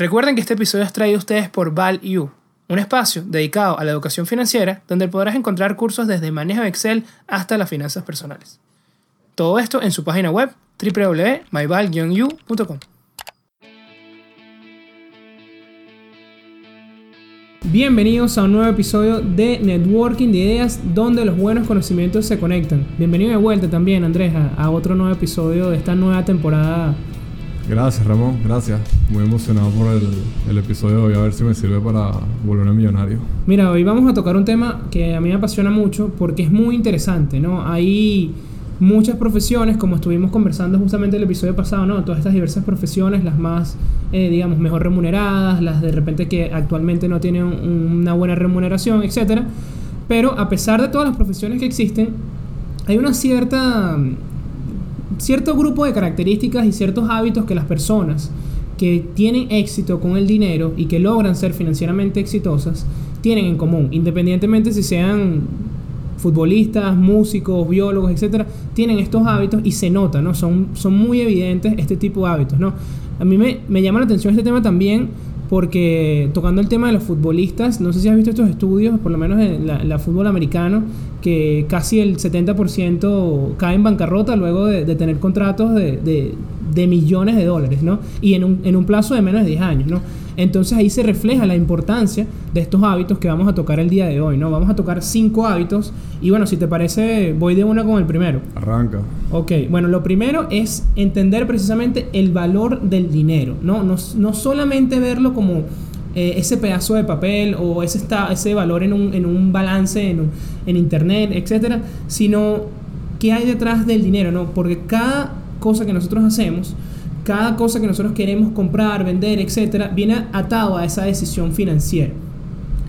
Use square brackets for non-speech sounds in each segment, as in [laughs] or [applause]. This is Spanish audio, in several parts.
Recuerden que este episodio es traído a ustedes por ValU, un espacio dedicado a la educación financiera donde podrás encontrar cursos desde manejo de Excel hasta las finanzas personales. Todo esto en su página web www.myval-u.com. Bienvenidos a un nuevo episodio de Networking de Ideas donde los buenos conocimientos se conectan. Bienvenido de vuelta también, Andrés, a, a otro nuevo episodio de esta nueva temporada. Gracias, Ramón, gracias. Muy emocionado por el, episodio de hoy, a ver si me sirve para volverme millonario. Mira, hoy vamos a tocar un tema que a mí me apasiona mucho porque es muy interesante, ¿no? Hay muchas profesiones, como estuvimos conversando justamente el episodio pasado, ¿no? Todas estas diversas profesiones, las más, eh, digamos, mejor remuneradas, las de repente que actualmente no tienen un- una buena remuneración, etc. Pero a pesar de todas las profesiones que existen, hay una cierta cierto grupo de características y ciertos hábitos que las personas que tienen éxito con el dinero y que logran ser financieramente exitosas tienen en común, independientemente si sean futbolistas, músicos, biólogos, etcétera, tienen estos hábitos y se nota, ¿no? Son, son muy evidentes este tipo de hábitos, ¿no? A mí me, me llama la atención este tema también porque tocando el tema de los futbolistas, no sé si has visto estos estudios, por lo menos en la, la fútbol americano, que casi el 70% cae en bancarrota luego de, de tener contratos de, de- de millones de dólares, ¿no? Y en un, en un plazo de menos de 10 años, ¿no? Entonces ahí se refleja la importancia de estos hábitos que vamos a tocar el día de hoy, ¿no? Vamos a tocar cinco hábitos y bueno, si te parece, voy de una con el primero. Arranca. Ok, bueno, lo primero es entender precisamente el valor del dinero, ¿no? No, no solamente verlo como eh, ese pedazo de papel o ese, está, ese valor en un, en un balance en, un- en internet, etcétera, sino qué hay detrás del dinero, ¿no? Porque cada cosa que nosotros hacemos, cada cosa que nosotros queremos comprar, vender, etcétera, viene atado a esa decisión financiera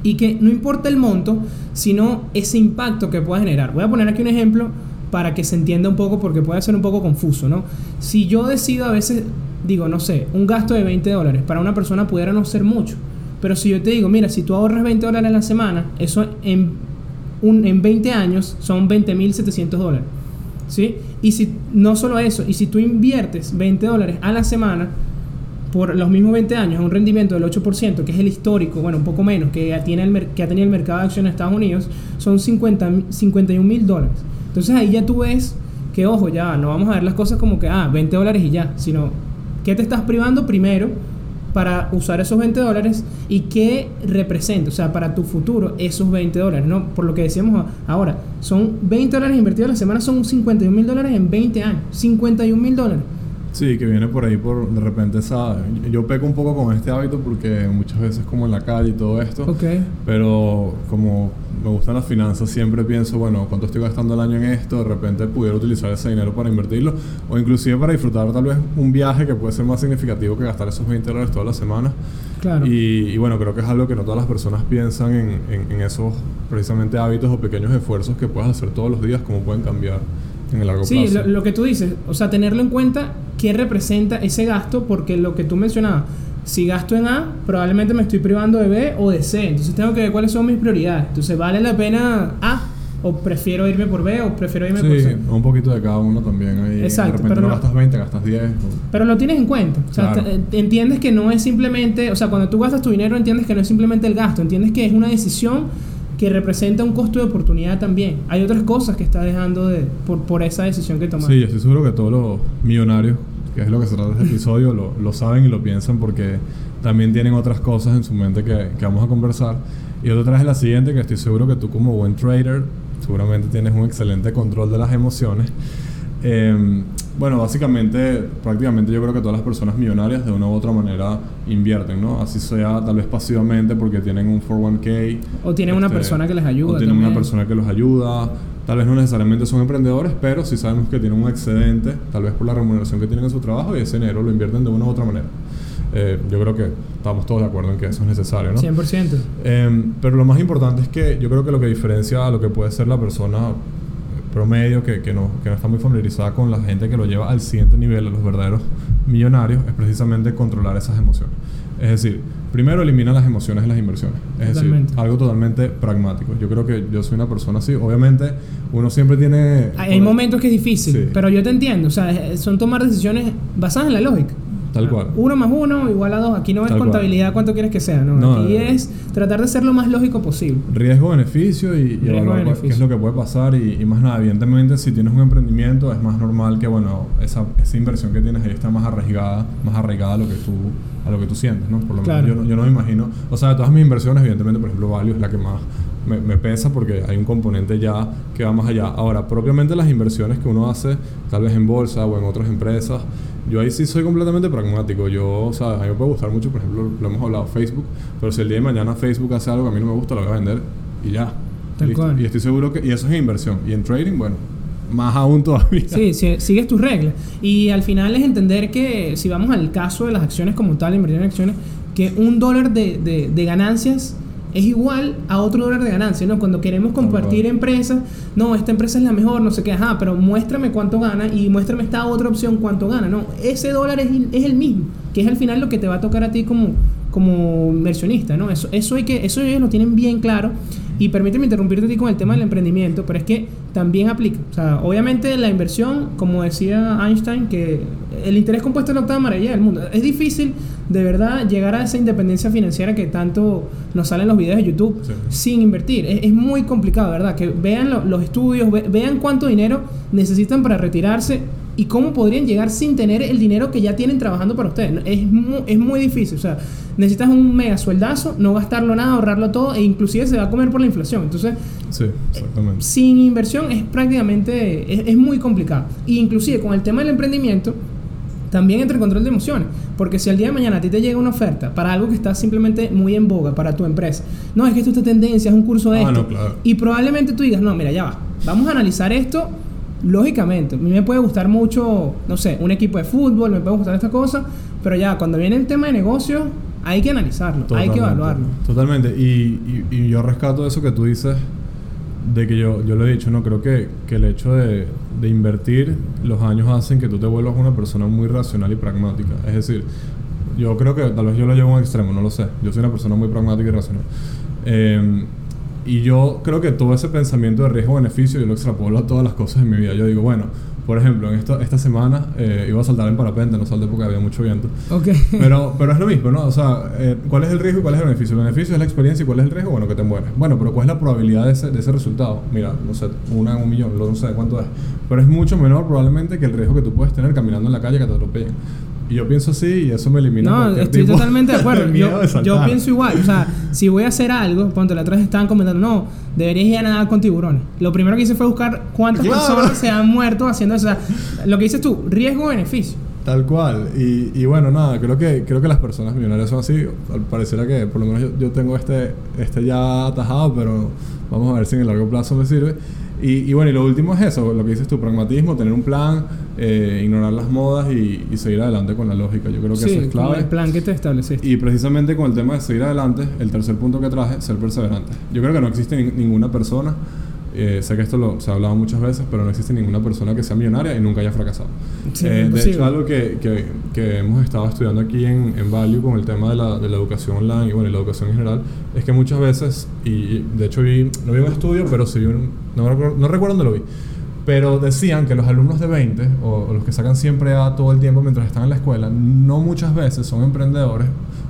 y que no importa el monto, sino ese impacto que pueda generar. Voy a poner aquí un ejemplo para que se entienda un poco porque puede ser un poco confuso, ¿no? Si yo decido a veces, digo, no sé, un gasto de 20 dólares, para una persona pudiera no ser mucho, pero si yo te digo, mira, si tú ahorras 20 dólares a la semana, eso en, un, en 20 años son 20.700 dólares, ¿sí? Y si no solo eso, y si tú inviertes 20 dólares a la semana, por los mismos 20 años a un rendimiento del 8%, que es el histórico, bueno, un poco menos, que, tiene el que ha tenido el mercado de acciones de Estados Unidos, son 50, mi- 51 mil dólares. Entonces ahí ya tú ves que, ojo, ya no vamos a ver las cosas como que, ah, 20 dólares y ya, sino, ¿qué te estás privando primero para usar esos 20 dólares y qué representa, o sea, para tu futuro esos 20 dólares, ¿no? Por lo que decíamos ahora, son 20 dólares invertidos a la semana, son 51 mil dólares en 20 años, 51 mil dólares. Sí, que viene por ahí por de repente esa... Yo peco un poco con este hábito porque muchas veces como en la calle y todo esto, pero como me gustan las finanzas siempre pienso, bueno, ¿cuánto estoy gastando al año en esto? De repente pudiera utilizar ese dinero para invertirlo o inclusive para disfrutar tal vez un viaje que puede ser más significativo que gastar esos 20 dólares toda la semana. Claro. Y, y bueno, creo que es algo que no todas las personas piensan en, en- en esos precisamente hábitos o pequeños esfuerzos que puedes hacer todos los días, cómo pueden cambiar en el largo Sí, plazo. lo, lo que tú dices, o sea, tenerlo en cuenta qué representa ese gasto, porque lo que tú mencionabas, si gasto en A, probablemente me estoy privando de B o de C, entonces tengo que ver cuáles son mis prioridades. Entonces, ¿vale la pena A? ¿O prefiero irme por B o prefiero irme por Sí, C? un poquito de cada uno también. Ahí Exacto, de repente pero no no- gastas 20, gastas 10. o- Pero lo tienes en cuenta. O sea, Claro. entiendes que no es simplemente, o sea, cuando tú gastas tu dinero, entiendes que no es simplemente el gasto, entiendes que es una decisión que representa un costo de oportunidad también. Hay otras cosas que estás dejando de, por, por esa decisión que tomaste. Sí, yo estoy seguro que todos los millonarios, que es lo que se trata este episodio, lo, lo saben y lo piensan porque también tienen otras cosas en su mente que, que vamos a conversar. Y otra es la siguiente, que estoy seguro que tú como buen trader, seguramente tienes un excelente control de las emociones. Eh, bueno, básicamente, prácticamente yo creo que todas las personas millonarias de una u otra manera invierten, ¿no? Así sea tal vez pasivamente porque tienen un 401k. O tienen una este, persona que les ayuda O tienen una también. persona que los ayuda. Tal vez no necesariamente son emprendedores, pero sí sabemos que tienen un excedente, tal vez por la remuneración que tienen en su trabajo y ese dinero lo invierten de una u otra manera. Eh, yo creo que estamos todos de acuerdo en que eso es necesario, ¿no? 100%. Eh, pero lo más importante es que yo creo que lo que diferencia a lo que puede ser la persona promedio que, que, no, que no está muy familiarizada con la gente que lo lleva al siguiente nivel, a los verdaderos millonarios, es precisamente controlar esas emociones. Es decir, primero elimina las emociones en las inversiones. Es Totalmente. decir, algo totalmente pragmático. Yo creo que yo soy una persona así. Obviamente, uno siempre tiene... Hay hay momentos que es difícil, Sí. pero yo te entiendo. O sea, son tomar decisiones basadas en la lógica. Tal cual. Uno más uno igual a dos. Aquí no es Tal cual. contabilidad cuánto quieres que sea, ¿no? No, Aquí no, no. es tratar de ser lo más lógico posible. Riesgo-beneficio y, y evaluar qué es lo que puede pasar y, y más nada. Evidentemente, si tienes un emprendimiento, es más normal que, bueno, esa, esa inversión que tienes ahí está más arraigada, más arraigada a lo que tú, a lo que tú sientes, ¿no? Por lo Claro. menos yo, no- yo no me imagino. O sea, de todas mis inversiones, evidentemente, por ejemplo, Value es la que más me, me pesa porque hay un componente ya que va más allá. Ahora, propiamente las inversiones que uno hace, tal vez en bolsa o en otras empresas, yo ahí sí soy completamente pragmático. Yo, o sea, a mí me puede gustar mucho, por ejemplo, lo hemos hablado, Facebook, pero si el día de mañana Facebook hace algo que a mí no me gusta, lo voy a vender y ya. Tal cual. Y estoy seguro que, y eso es inversión. Y en trading, bueno, más aún todavía. Sí, si- sigues tus reglas. Y al final es entender que, si vamos al caso de las acciones como tal, invertir en acciones, que un dólar de, de- de ganancias es igual a otro dólar de ganancias, ¿no? Cuando queremos compartir empresas, no, esta empresa es la mejor, no sé qué, ajá, pero muéstrame cuánto gana y muéstrame esta otra opción cuánto gana, ¿no? Ese dólar es, es el mismo, que es al final lo que te va a tocar a ti como, como inversionista, ¿no? Eso, eso, hay que, eso ellos lo tienen bien claro. Y permíteme interrumpirte a ti con el tema del emprendimiento, pero es que también aplica. O sea, obviamente la inversión, como decía Einstein, que el interés compuesto es la octava maravilla del mundo. Es difícil, de verdad, llegar a esa independencia financiera que tanto nos salen los videos de YouTube Sí. sin invertir. Es, es muy complicado, ¿verdad? Que vean lo- los estudios, ve- vean cuánto dinero necesitan para retirarse y cómo podrían llegar sin tener el dinero que ya tienen trabajando para ustedes. Es muy, es muy difícil. O sea, necesitas un mega sueldazo, no gastarlo nada, ahorrarlo todo e inclusive se va a comer por la inflación. Entonces, Sí, exactamente. sin inversión es prácticamente, es, es muy complicado. Y inclusive con el tema del emprendimiento, también entra el control de emociones. Porque si al día de mañana a ti te llega una oferta para algo que está simplemente muy en boga para tu empresa, no, es que esto es tendencia, es un curso de Ah, esto. no, claro. Y probablemente tú digas, no, mira, ya va, vamos a analizar esto. Lógicamente, a mí me puede gustar mucho, no sé, un equipo de fútbol, me puede gustar esta cosa, pero ya cuando viene el tema de negocio, hay que analizarlo, hay que evaluarlo. Totalmente. Y, y- y yo rescato eso que tú dices de que yo, yo lo he dicho, ¿no? Creo que, que el hecho de, de invertir los años hacen que tú te vuelvas una persona muy racional y pragmática. Es decir, yo creo que tal vez yo lo llevo a un extremo, no lo sé. Yo soy una persona muy pragmática y racional. Eh, y yo creo que todo ese pensamiento de riesgo-beneficio yo lo extrapolo a todas las cosas en mi vida. Yo digo, bueno, por ejemplo, en esta, esta semana eh, iba a saltar en parapente, no salté porque había mucho viento. Ok. Pero, pero es lo mismo, ¿no? O sea, eh, ¿cuál es el riesgo y cuál es el beneficio? El beneficio es la experiencia y cuál es el riesgo, bueno, que te mueres. Bueno, pero ¿cuál es la probabilidad de ese, de ese resultado? Mira, no sé, una en un millón, no sé cuánto es. Pero es mucho menor probablemente que el riesgo que tú puedes tener caminando en la calle que te atropellen. Y yo pienso así y eso me elimina No, estoy tipo totalmente de [laughs] acuerdo. yo, de yo pienso igual. O sea, [laughs] si voy a hacer algo, ponte la otra vez estaban comentando, no, deberías ir a nadar con tiburones. Lo primero que hice fue buscar cuántas Claro. personas se han muerto haciendo eso. O sea, lo que dices tú, riesgo-beneficio. Tal cual. Y, y bueno, nada, creo que, creo que las personas millonarias son así. Al pareciera que por lo menos yo, yo tengo este, este ya atajado, pero vamos a ver si en el largo plazo me sirve. Y, y bueno, y lo último es eso, lo que dices tú, pragmatismo, tener un plan, eh, ignorar las modas y, y seguir adelante con la lógica. Yo creo que Sí, eso es clave. el plan que te estableciste. Y precisamente con el tema de seguir adelante, el tercer punto que traje, ser perseverante. Yo creo que no existe ni- ninguna persona, eh, sé que esto lo, se ha hablado muchas veces, pero no existe ninguna persona que sea millonaria y nunca haya fracasado. Sí, Eh, de hecho, algo que, que, que hemos estado estudiando aquí en, en Value con el tema de la, de la educación online y bueno, y la educación en general, es que muchas veces, y de hecho vi, no vi un estudio, pero sí vi un, no, no recuerdo dónde lo vi, pero decían que los alumnos de 20 o, o los que sacan siempre A todo el tiempo mientras están en la escuela, no muchas veces son emprendedores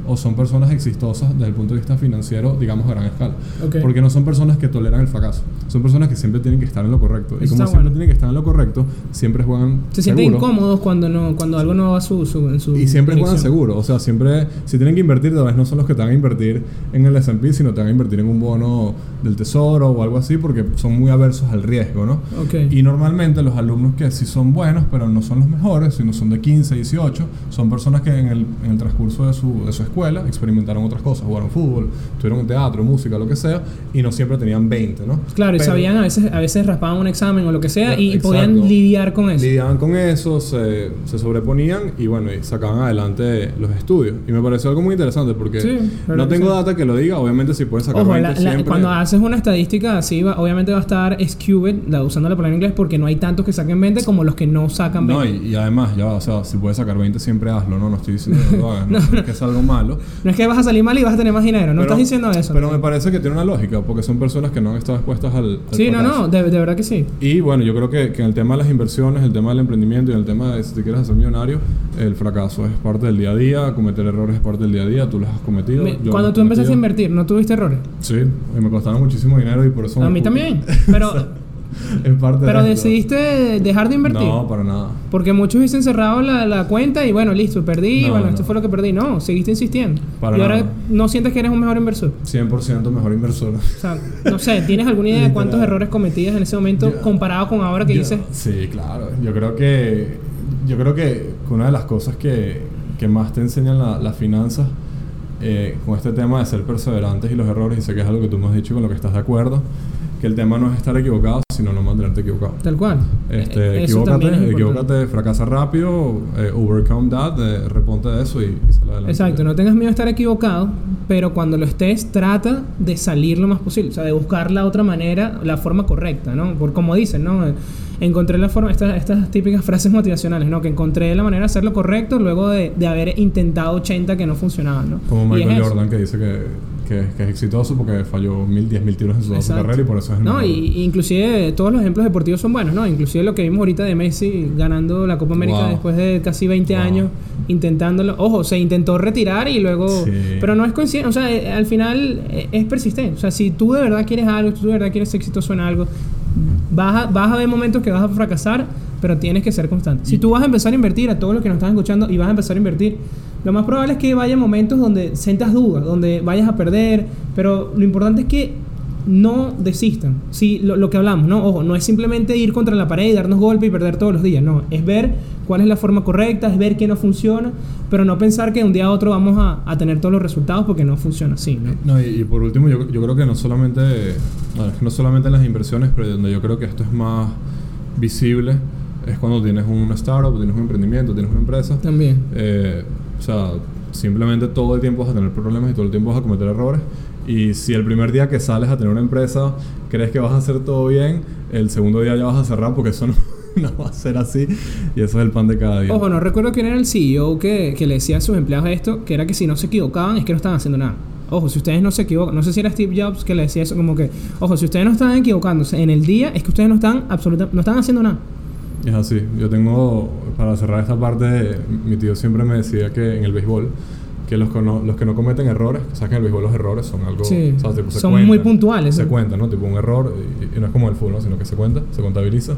o son personas exitosas desde el punto de vista financiero, digamos, a gran escala. Ok. Porque no son personas que toleran el fracaso. Son personas que siempre tienen que estar en lo correcto. y Eso como está siempre bueno. tienen que estar en lo correcto, siempre juegan Se sienten seguro. incómodos cuando no cuando algo no va a su, su, en su Y siempre juegan dirección. seguro. O sea, siempre, si tienen que invertir, tal vez no son los que te van a invertir en el S&P, sino te van a invertir en un bono del tesoro o algo así, porque son muy aversos al riesgo, ¿no? Ok. Y normalmente los alumnos que sí son buenos, pero no son los mejores, sino son de 15, 18, son personas que en el, en el transcurso de su, de su escuela experimentaron otras cosas, jugaron fútbol, estuvieron en teatro, música, lo que sea, y no siempre tenían 20, ¿no? Claro, y sabían a veces, a veces raspaban un examen o lo que sea y, Exacto. podían lidiar con eso. Lidiaban con eso, se, se sobreponían y bueno, y sacaban adelante los estudios. Y me pareció algo muy interesante porque Sí, no tengo sí. data que lo diga, obviamente si puedes sacar Ojo, 20 la- la- siempre. cuando haces una estadística así, va- obviamente va a estar skewed, la, usando la palabra en inglés, porque no hay tantos que saquen 20 como los que no sacan 20. No, y, y además, ya, o sea, si puedes sacar 20, siempre hazlo, ¿no? No estoy diciendo que lo hagas, [laughs] no, No, es que es algo malo. No es que vas a salir mal y vas a tener más dinero, no Pero- estás diciendo eso. Pero me parece que tiene una lógica, porque son personas que no han estado expuestas al. al sí, no, no, de, de verdad que sí. Y bueno, yo creo que, que en el tema de las inversiones, el tema del emprendimiento y en el tema de si te quieres hacer millonario, el fracaso es parte del día a día, cometer errores es parte del día a día, tú los has cometido. Me- yo Cuando tú empezaste a cometido. invertir, ¿no tuviste errores? Sí, y me costaron muchísimo dinero y por eso... A mí también. [laughs] Pero, [laughs] es parte pero de decidiste dejar de invertir. No, para nada. Porque muchos hubiesen cerrado la, la cuenta y bueno, listo, perdí, No, bueno, no. esto fue lo que perdí. No, seguiste insistiendo. Para y ahora nada. no sientes que eres un mejor inversor. 100% mejor inversor. O sea, no sé, ¿tienes alguna idea de cuántos errores cometías en ese momento Ya. comparado con ahora que Yo- dices? Sí, claro. Yo creo que yo creo que una de las cosas que, que más te enseñan la- las finanzas eh, con este tema de ser perseverantes y los errores, y sé que es algo que tú me has dicho con lo que estás de acuerdo, que el tema no es estar equivocado, sino no mantenerte equivocado. Tal cual. Este, Eh, eso también es equivócate, equivócate, fracasa rápido, eh, overcome that, eh, reponte de eso y, y adelante. Exacto, no tengas miedo de estar equivocado, pero cuando lo estés, trata de salir lo más posible, o sea, de buscar la otra manera, la forma correcta, ¿no? Por como dicen, ¿no? Encontré la forma, estas, estas típicas frases motivacionales, ¿no? Que encontré la manera de hacer lo correcto luego de, de haber intentado 80 que no funcionaban, ¿no? Como Michael eso. Jordan que dice que, que, que es exitoso porque falló mil, diez mil tiros en su, carrera y por eso es el No, mejor. y, inclusive todos los ejemplos deportivos son buenos, ¿no? Inclusive lo que vimos ahorita de Messi ganando la Copa América Wow. después de casi 20 Wow. años intentándolo. Ojo, se intentó retirar y luego... Sí. Pero no es coincidencia, o sea, eh, al final eh, es persistente. O sea, si tú de verdad quieres algo, tú de verdad quieres ser exitoso en algo, vas a, vas a ver momentos que vas a fracasar, pero tienes que ser constante. Si tú vas a empezar a invertir, a todos los que nos están escuchando, y vas a empezar a invertir, lo más probable es que vaya momentos donde sientas dudas, donde vayas a perder, pero lo importante es que no desistan. Sí, lo, lo que hablamos, ¿no? Ojo, no es simplemente ir contra la pared y darnos golpe y perder todos los días, no. Es ver cuál es la forma correcta, es ver qué no funciona, pero no pensar que de un día a otro vamos a, a tener todos los resultados porque no funciona así, ¿no? No, y, y por último, yo, yo creo que no solamente, no solamente en las inversiones, pero donde yo creo que esto es más visible es cuando tienes una startup, tienes un emprendimiento, tienes una empresa. También. Eh, o sea, simplemente todo el tiempo vas a tener problemas y todo el tiempo vas a cometer errores. Y si el primer día que sales a tener una empresa crees que vas a hacer todo bien, el segundo día ya vas a cerrar porque eso [laughs] no, no va a ser así. Y eso es el pan de cada día. Ojo, no recuerdo quién era el CEO que, que le decía a sus empleados esto, que era que si no se equivocaban es que no estaban haciendo nada. Ojo, si ustedes no se equivocan, no sé si era Steve Jobs que le decía eso, como que, ojo, si ustedes no están equivocándose en el día, es que ustedes no están absolutamente, no están haciendo nada. Es así. Yo tengo, para cerrar esta parte, mi tío siempre me decía que en el béisbol, que los, que no, los que no cometen errores, o sea, que en el béisbol los errores son algo... Sí. o sea, tipo, se Son cuentan. muy puntuales, Se ¿no? cuenta, ¿no? Tipo un error, y, y no es como el fútbol, ¿no? sino que se cuenta, se contabiliza,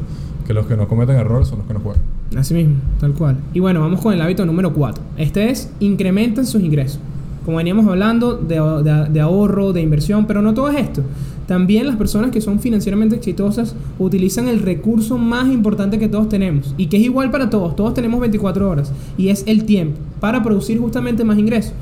que los que no cometen errores son los que no juegan. Así mismo, tal cual. Y bueno, vamos con el hábito número 4. Este es incrementen sus ingresos. Como veníamos hablando de, de- de ahorro, de inversión, pero no todo es esto. También las personas que son financieramente exitosas utilizan el recurso más importante que todos tenemos y que es igual para todos. Todos tenemos 24 horas y es el tiempo para producir justamente más ingresos.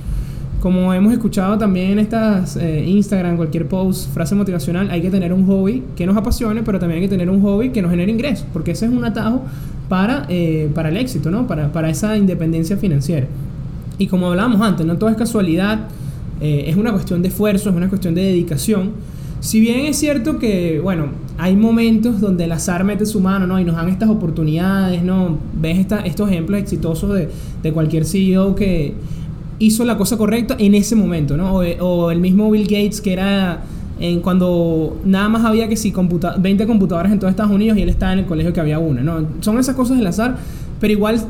Como hemos escuchado también en estas eh, Instagram, cualquier post, frase motivacional, hay que tener un hobby que nos apasione, pero también hay que tener un hobby que nos genere ingresos, porque ese es un atajo para, eh, para el éxito, ¿no? Para, para esa independencia financiera. Y como hablábamos antes, no todo es casualidad, eh, es una cuestión de esfuerzo, es una cuestión de dedicación. Si bien es cierto que, bueno, hay momentos donde el azar mete su mano, ¿no? Y nos dan estas oportunidades, ¿no? Ves esta- estos ejemplos exitosos de, de cualquier CEO que hizo la cosa correcta en ese momento, ¿no? O, o el mismo Bill Gates que era en cuando nada más había que si computa 20 computadoras en todo Estados Unidos y él estaba en el colegio que había una, ¿no? Son esas cosas del azar, pero igual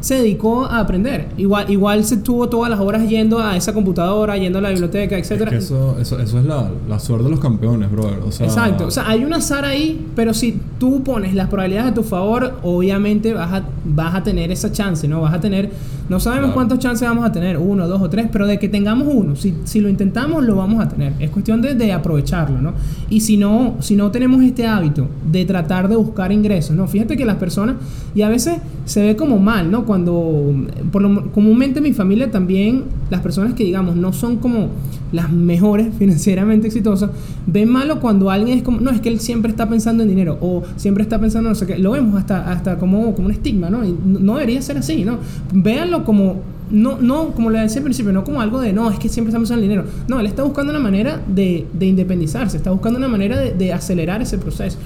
se dedicó a aprender. Igual, igual se tuvo todas las horas yendo a esa computadora, yendo a la biblioteca, Es que eso, eso, eso es la, la suerte de los campeones, brother. O sea, Exacto, o sea, hay un azar ahí, pero si tú pones las probabilidades a tu favor, obviamente vas a, vas a tener esa chance, ¿no? Vas a tener, no sabemos Claro. cuántas chances vamos a tener, uno, dos o tres, pero de que tengamos uno, si, si lo intentamos, lo vamos a tener. Es cuestión de, de aprovecharlo, ¿no? Y si no, si no tenemos este hábito de tratar de buscar ingresos, ¿no? Fíjate que las personas, y a veces se ve como mal, ¿no? Cuando, por lo, comúnmente en mi familia también, las personas que digamos no son como las mejores [laughs] financieramente exitosas, ven malo cuando alguien es como, no, es que él siempre está pensando en dinero o siempre está pensando en no sé qué. Lo vemos hasta, hasta como, como un estigma, ¿no? Y no debería ser así, ¿no? Véanlo como, no, no, como le decía al principio, no como algo de, no, es que siempre pensando en dinero. No, él está buscando una manera de, de independizarse, está buscando una manera de, de acelerar ese proceso.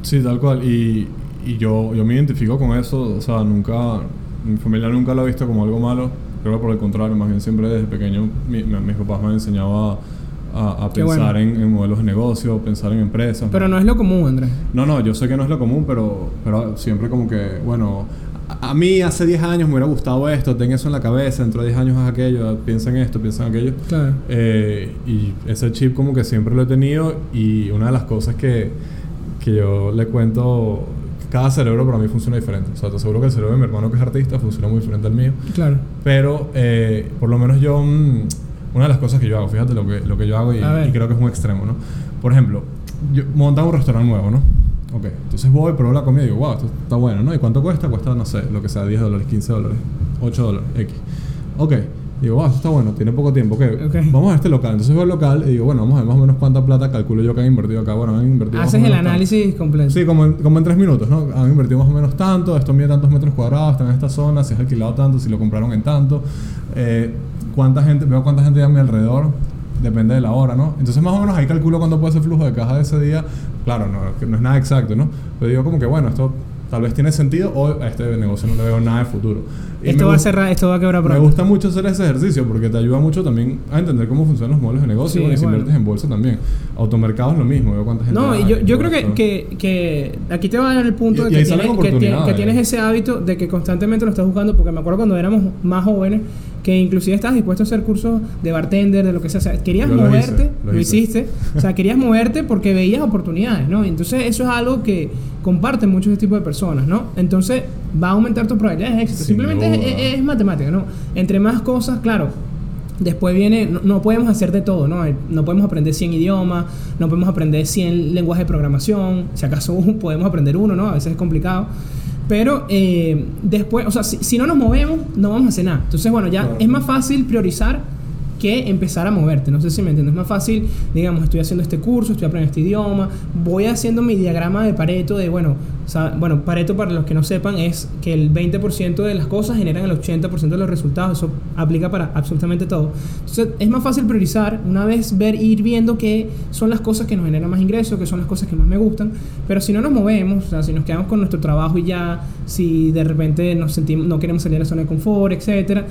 Sí, tal cual. Y, y yo, yo me identifico con eso. O sea, nunca... Mi familia nunca lo ha visto como algo malo. Creo que por el contrario, más bien siempre desde pequeño mi- mi- mis papás me han enseñado a, a- a pensar bueno. en, en modelos de negocio, pensar en empresas. Pero no es lo común, Andrés. No, no, yo sé que no es lo común, pero, pero siempre como que, bueno, a, a mí hace 10 años me hubiera gustado esto, ten eso en la cabeza, dentro de 10 años haz aquello, piensa en esto, piensa en aquello. Claro. Eh, y ese chip como que siempre lo he tenido y una de las cosas que, que yo le cuento, cada cerebro para mí funciona diferente. O sea, te aseguro que el cerebro de mi hermano que es artista funciona muy diferente al mío. Claro. Pero eh, por lo menos yo, mm, una de las cosas que yo hago, fíjate lo que, lo que yo hago y, creo que es un extremo, ¿no? Por ejemplo, yo montan un restaurante nuevo, ¿no? Ok, entonces voy, pruebo la comida y digo, wow, esto está bueno, ¿no? ¿Y cuánto cuesta? Cuesta, no sé, lo que sea, 10 dólares, 15 dólares, 8 dólares, X. Ok, digo, wow, esto está bueno, tiene poco tiempo, ok, Ok. vamos a este local. Entonces voy al local y digo, bueno, vamos a ver más o menos cuánta plata calculo yo que han invertido acá. Bueno, han invertido Haces el tanto. análisis completo. Sí, como en, como en tres minutos, ¿no? Han invertido más o menos tanto, esto mide tantos metros cuadrados, está en esta zona, si es alquilado tanto, si lo compraron en tanto, eh, cuánta gente, veo cuánta gente hay a mi alrededor, depende de la hora, ¿no? Entonces más o menos ahí calculo cuándo puede ser flujo de caja de ese día, claro, no, no es nada exacto, ¿no? Pero digo como que bueno, esto tal vez tiene sentido o a este negocio no le veo nada de futuro. Y Esto me va a cerrar, esto va a quebrar me pronto. gusta mucho hacer ese ejercicio porque te ayuda mucho también a entender cómo funcionan los modelos de negocio Sí, y si bueno. inviertes en bolsa también. Automercado es lo mismo, veo cuánta gente No, hay, y yo, creo que, que, que aquí te va a dar el punto Y- de y que tienes, que tienes ese hábito de que constantemente lo estás buscando, porque me acuerdo cuando éramos más jóvenes, que inclusive estabas dispuesto a hacer cursos de bartender, de lo que sea. O sea, querías Yo lo moverte, hice, lo, lo hice. hiciste, o sea, querías moverte porque veías oportunidades, ¿no? Entonces eso es algo que comparten muchos este tipo de personas, ¿no? Entonces va a aumentar tus probabilidades de éxito. Sin Simplemente es, es- es matemática, ¿no? Entre más cosas, claro, Después viene, no, no podemos hacer de todo, ¿no? No podemos aprender 100 idiomas, no podemos aprender 100 lenguajes de programación, si acaso [laughs] podemos aprender uno, ¿no? A veces es complicado. Pero eh, después, o sea, si, si no nos movemos, no vamos a hacer nada. Entonces, bueno, ya Claro. es más fácil priorizar que empezar a moverte. No sé si me entiendes. Es más fácil, digamos, estoy haciendo este curso, estoy aprendiendo este idioma, voy haciendo mi diagrama de Pareto de, bueno, sea, bueno, Pareto para los que no sepan es que el 20% de las cosas generan el 80% de los resultados. Eso aplica para absolutamente todo. Entonces, es más fácil priorizar una vez ver ir viendo qué son las cosas que nos generan más ingresos, qué son las cosas que más me gustan. Pero si no nos movemos, o sea, si nos quedamos con nuestro trabajo y ya, si de repente nos sentimos, no queremos salir de la zona de confort, etcétera,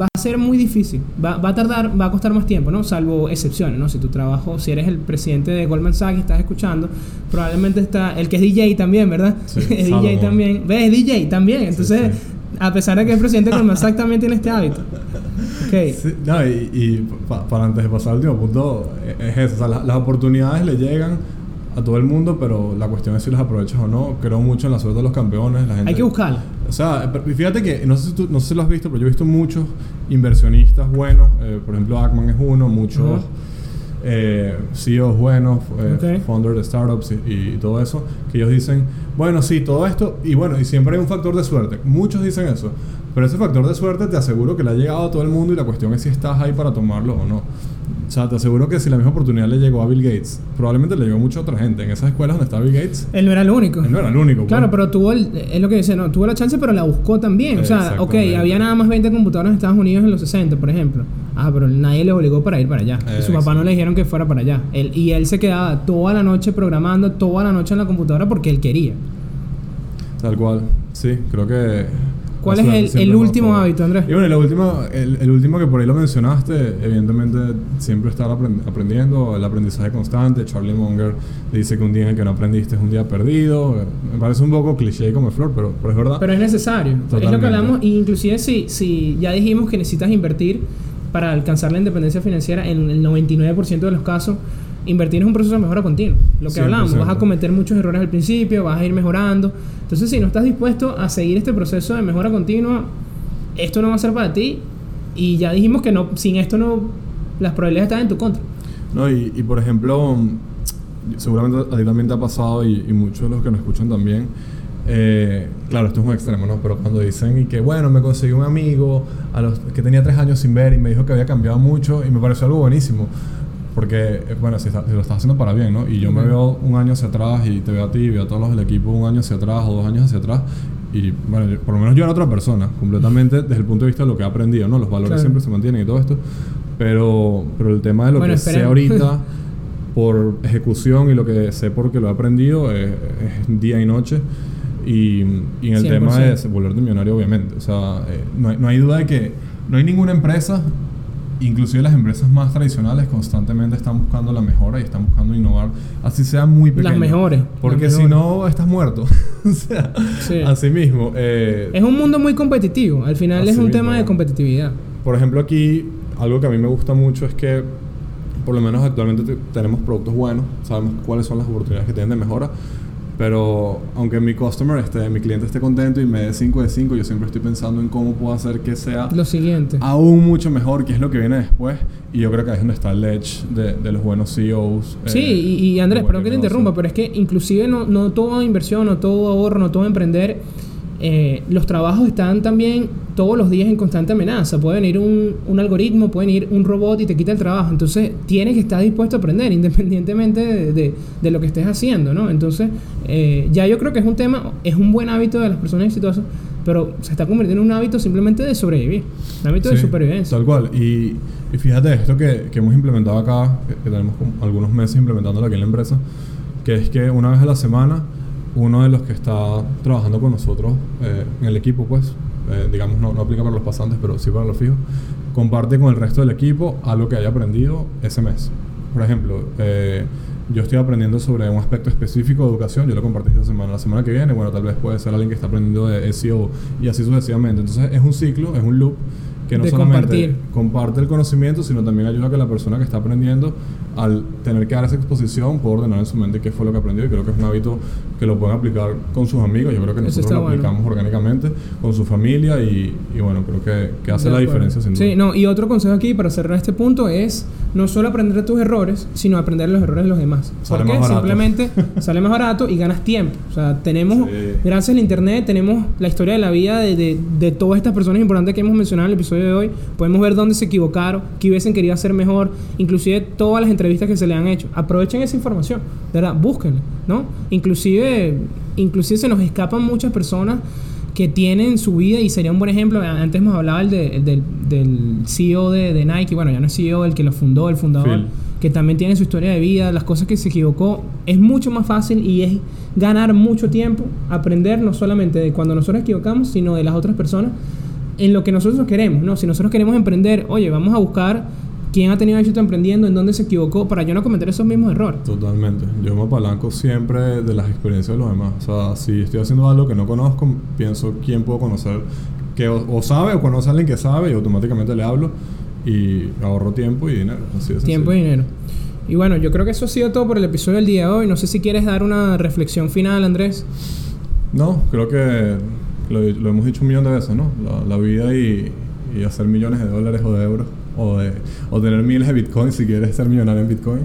va a ser muy difícil. Va, va a tardar, va a costar más tiempo, ¿no? Salvo excepciones, ¿no? Si tu trabajo, si eres el presidente de Goldman Sachs y estás escuchando, probablemente está el que es DJ también, ¿verdad? Sí, [laughs] DJ también. ¿Ves? Es DJ también. Entonces, a pesar de que es presidente de Goldman Sachs, también tiene este hábito. Ok. Sí, no, y, y pa- para antes de pasar al último punto, eh, es eso. O sea, la- las oportunidades le llegan a todo el mundo, pero la cuestión es si las aprovechas o no. Creo mucho en la suerte de los campeones. La gente, Hay que buscarla. O sea, pero fíjate que, no sé, si tú, no sé si lo has visto, pero yo he visto muchos inversionistas buenos. eh, por ejemplo, Ackman es uno, muchos Ajá. Eh, CEOs buenos, eh, Ok. founders de startups y, y todo eso, que ellos dicen, bueno, sí, todo esto, y bueno, y siempre hay un factor de suerte. Muchos dicen eso, pero ese factor de suerte te aseguro que le ha llegado a todo el mundo y la cuestión es si estás ahí para tomarlo o no. O sea, te aseguro que si la misma oportunidad le llegó a Bill Gates, probablemente le llegó a mucha otra gente. En esas escuelas donde está Bill Gates, Él no era el único. él no era el único. Claro, pues. pero tuvo el, es lo que dice, no, tuvo la chance, pero la buscó también. O sea, ok, había nada más 20 computadoras en Estados Unidos en los 60, por ejemplo. Ah, pero nadie le obligó para ir para allá. Eh, y su papá no le dijeron que fuera para allá. Él, y él se quedaba toda la noche programando, toda la noche en la computadora porque él quería. Tal cual. Sí, creo que. ¿Cuál es el- el último hábito, Andrés? Y bueno, el último, el, el último que por ahí lo mencionaste, evidentemente siempre estar aprend- aprendiendo, el aprendizaje constante. Charlie Munger dice que un día en el que no aprendiste es un día perdido. Me parece un poco cliché como flor, pero, pero es verdad. Pero es necesario. Es lo que Totalmente. hablamos. Y inclusive si, si ya dijimos que necesitas invertir para alcanzar la independencia financiera, en el 99% de los casos, invertir es un proceso de mejora continua. Lo que hablamos, 100%. vas a cometer muchos errores al principio, vas a ir mejorando. Entonces, si no estás dispuesto a seguir este proceso de mejora continua, esto no va a ser para ti. Y ya dijimos que no, sin esto no, las probabilidades están en tu contra. No, y, y por ejemplo, seguramente a ti también te ha pasado y, y muchos de los que nos escuchan también. eh, claro, esto es un extremo, ¿no? Pero cuando dicen y que, bueno, me conseguí un amigo a los que tenía tres años sin ver y me dijo que había cambiado mucho y me pareció algo buenísimo. Porque, eh, bueno, si, está- si lo estás haciendo para bien, ¿no? Y yo me veo un año hacia atrás y te veo a ti, veo a todos los del equipo un año hacia atrás o dos años hacia atrás. Y, bueno, yo- por lo menos yo era otra persona, completamente desde el punto de vista de lo que he aprendido, ¿no? Los valores Claro. siempre se mantienen y todo esto. Pero, pero el tema de lo Bueno, que sé esperemos. ahorita [laughs] por ejecución y lo que sé porque lo he aprendido es, es día y noche. Y, y en el tema de 100%. volverte millonario, obviamente. O sea, eh, no, hay, no hay duda de que no hay ninguna empresa, inclusive las empresas más tradicionales, constantemente están buscando la mejora y están buscando innovar, así sea muy pequeño. Las mejores, Porque las si mejores. no, estás muerto. [laughs] o sea, Sí. así mismo. eh, Es un mundo muy competitivo. Al final es un mismo. tema de competitividad. Por ejemplo, aquí algo que a mí me gusta mucho es que por lo menos actualmente te- tenemos productos buenos, sabemos cuáles son las oportunidades que tienen de mejora, pero aunque mi customer esté, mi cliente esté contento y me dé 5 de 5, yo siempre estoy pensando en cómo puedo hacer que sea Lo siguiente. aún mucho mejor, que es lo que viene después, y yo creo que ahí es donde está el edge de, de los buenos CEOs. eh, Sí, y, y Andrés, perdón que te interrumpa, pero es que inclusive no, no toda inversión, no todo ahorro, no todo emprender, eh, los trabajos están también todos los días en constante amenaza. Puede venir un, un algoritmo, puede venir un robot y te quita el trabajo. Entonces tienes que estar dispuesto a aprender independientemente de, de- de lo que estés haciendo, ¿no? Entonces eh, ya yo creo que es un tema, es un buen hábito de las personas exitosas, pero se está convirtiendo en un hábito simplemente de sobrevivir, un hábito de supervivencia. Tal cual. Y, y fíjate esto que, que hemos implementado acá, que, que tenemos como algunos meses implementándolo aquí en la empresa, que es que una vez a la semana, uno de los que está trabajando con nosotros eh, en el equipo, pues, eh, digamos, no, no aplica para los pasantes, pero sí para los fijos, comparte con el resto del equipo algo que haya aprendido ese mes. Por ejemplo, eh, yo estoy aprendiendo sobre un aspecto específico de educación, yo lo compartí esta semana, la semana que viene, bueno, tal vez puede ser alguien que está aprendiendo de SEO y así sucesivamente. Entonces es un ciclo, es un loop que no De solamente compartir. comparte el conocimiento, sino también ayuda a que la persona que está aprendiendo, al tener que dar esa exposición, pueda ordenar en su mente qué fue lo que aprendió. Y creo que es un hábito que lo pueden aplicar con sus amigos. Yo creo que nosotros lo bueno. aplicamos orgánicamente con su familia y, y bueno, creo que, que hace la diferencia sin duda. Sí, no, y otro consejo aquí para cerrar este punto es no solo aprender de tus errores, sino aprender los errores de los demás. Sale Porque simplemente [laughs] sale más barato y ganas tiempo. O sea, tenemos, Sí. gracias al internet, tenemos la historia de la vida de, de, de todas estas personas importantes que hemos mencionado en el episodio de hoy. Podemos ver dónde se equivocaron, qué hubiesen querido hacer mejor, inclusive todas las entrevistas que se le han hecho. Aprovechen esa información, de verdad, búsquenla, ¿no? Inclusive, inclusive se nos escapan muchas personas que tienen su vida y sería un buen ejemplo. Antes hemos hablado el de- el del, del CEO de, de Nike, bueno, ya no es CEO, el que lo fundó, el fundador, Phil. que también tiene su historia de vida, las cosas que se equivocó. Es mucho más fácil y es ganar mucho tiempo, aprender no solamente de cuando nosotros equivocamos, sino de las otras personas en lo que nosotros queremos, ¿no? Si nosotros queremos emprender, oye, vamos a buscar quién ha tenido éxito emprendiendo, en dónde se equivocó, para yo no cometer esos mismos errores. Totalmente. Yo me apalanco siempre de las experiencias de los demás. O sea, si estoy haciendo algo que no conozco, pienso quién puedo conocer que o, o sabe o conoce a alguien que sabe y automáticamente le hablo y ahorro tiempo y dinero. Así de Tiempo y dinero. Y bueno, yo creo que eso ha sido todo por el episodio del día de hoy. No sé si quieres dar una reflexión final, Andrés. No, creo que lo, lo hemos dicho un millón de veces, ¿no? La, la vida y, y hacer millones de dólares o de euros o, de, o tener miles de bitcoins si quieres ser millonario en bitcoin.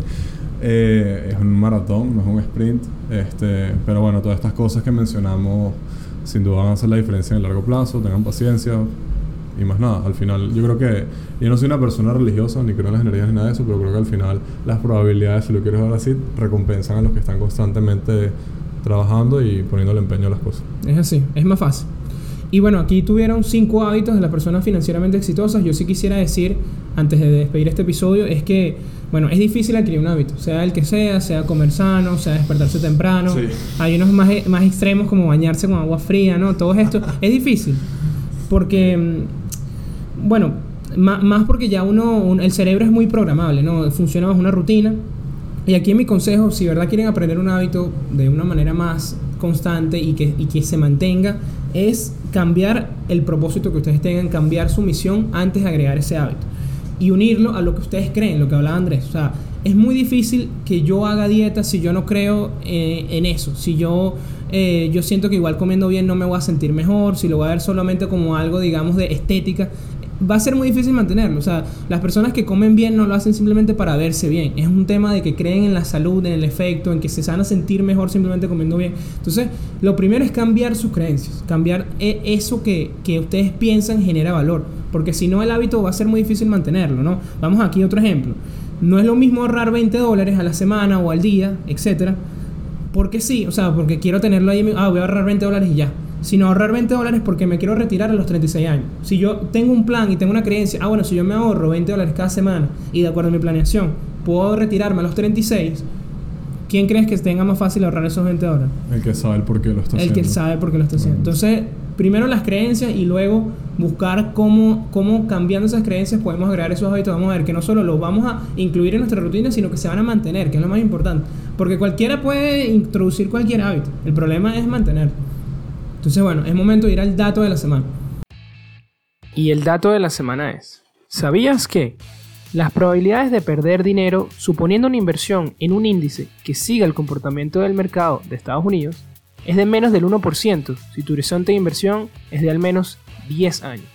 eh, es un maratón, no es un sprint. Este, pero bueno, todas estas cosas que mencionamos sin duda van a hacer la diferencia en el largo plazo. Tengan paciencia y más nada. Al final, yo creo que yo no soy una persona religiosa ni creo en las energías ni nada de eso, pero creo que al final las probabilidades, si lo quieres ver así, recompensan a los que están constantemente trabajando y poniéndole empeño a las cosas. Es así, es más fácil. Y bueno, aquí tuvieron cinco hábitos de las personas financieramente exitosas. Yo sí quisiera decir, antes de despedir este episodio, es que, bueno, es difícil adquirir un hábito, sea el que sea, sea comer sano, sea despertarse temprano. Sí. Hay unos más, más extremos como bañarse con agua fría, ¿no? Todo esto [laughs] es difícil. Porque, mm, bueno, más porque ya uno, un- el cerebro es muy programable, ¿no? Funciona bajo una rutina. Y aquí mi consejo, si verdad quieren aprender un hábito de una manera más constante y que, y que se mantenga, es cambiar el propósito que ustedes tengan, cambiar su misión antes de agregar ese hábito. Y unirlo a lo que ustedes creen, lo que hablaba Andrés. O sea, es muy difícil que yo haga dieta si yo no creo eh, en eso. Si yo, eh, yo siento que igual comiendo bien no me voy a sentir mejor, si lo voy a ver solamente como algo, digamos, de estética, va a ser muy difícil mantenerlo. O sea, las personas que comen bien no lo hacen simplemente para verse bien. Es un tema de que creen en la salud, en el efecto, en que se van a sentir mejor simplemente comiendo bien. Entonces, lo primero es cambiar sus creencias. Cambiar e- eso que, que ustedes piensan genera valor. Porque si no, el hábito va a ser muy difícil mantenerlo, ¿no? Vamos aquí a otro ejemplo. No es lo mismo ahorrar 20 dólares a la semana o al día, etcétera, porque sí, o sea, porque quiero tenerlo ahí, ah, voy a ahorrar 20 dólares y ya. Sino ahorrar 20 dólares porque me quiero retirar a los 36 años. Si yo tengo un plan y tengo una creencia, ah, bueno, si yo me ahorro 20 dólares cada semana y de acuerdo a mi planeación, puedo retirarme a los 36, ¿quién crees que tenga más fácil ahorrar esos 20 dólares? El que sabe el por qué lo está El haciendo. que sabe por qué lo está haciendo. Entonces, primero las creencias y luego buscar cómo, cómo cambiando esas creencias podemos agregar esos hábitos. Vamos a ver que no solo los vamos a incluir en nuestra rutina, sino que se van a mantener, que es lo más importante. Porque cualquiera puede introducir cualquier hábito. El problema es mantenerlo. Entonces, bueno, es momento de ir al dato de la semana. Y el dato de la semana es, ¿sabías que las probabilidades de perder dinero suponiendo una inversión en un índice que siga el comportamiento del mercado de Estados Unidos es de menos del 1% si tu horizonte de inversión es de al menos 10 años?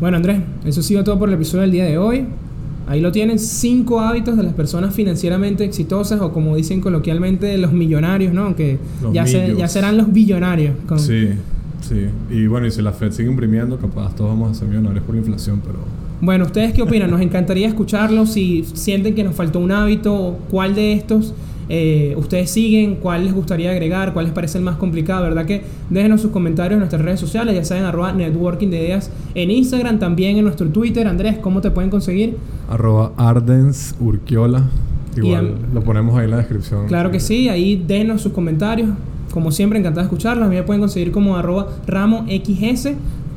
Bueno, Andrés, eso ha sido todo por el episodio del día de hoy. Ahí lo tienen, cinco hábitos de las personas financieramente exitosas o como dicen coloquialmente los millonarios, ¿no? Los ya, se- ya serán los billonarios. con- Sí, sí. Y bueno, y si la Fed sigue imprimiendo, capaz todos vamos a ser millonarios por inflación, pero Bueno, ¿ustedes qué opinan? Nos [laughs] encantaría escucharlo. Si sienten que nos faltó un hábito, cuál de estos eh, ustedes siguen, cuál les gustaría agregar, cuál les parece el más complicado, ¿verdad? Que déjenos sus comentarios en nuestras redes sociales, ya saben, arroba networking de ideas en Instagram, también en nuestro Twitter. Andrés, ¿cómo te pueden conseguir? arroba Ardens Urquiola. Igual lo ponemos ahí en la descripción. Claro que sí, ahí denos sus comentarios. Como siempre, encantado de escucharlos. A mí me pueden conseguir como arroba ramoxs,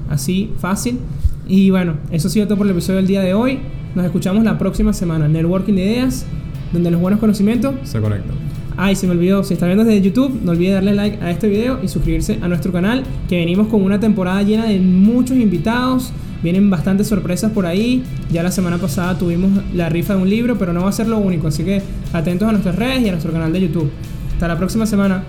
así fácil. Y bueno, eso ha sido todo por el episodio del día de hoy. Nos escuchamos la próxima semana. Networking de Ideas, donde los buenos conocimientos. Se conectan. Ay, se me olvidó, si está viendo desde YouTube, no olvide darle like a este video y suscribirse a nuestro canal, que venimos con una temporada llena de muchos invitados. Vienen bastantes sorpresas por ahí. Ya la semana pasada tuvimos la rifa de un libro, pero no va a ser lo único. Así que atentos a nuestras redes y a nuestro canal de YouTube. Hasta la próxima semana.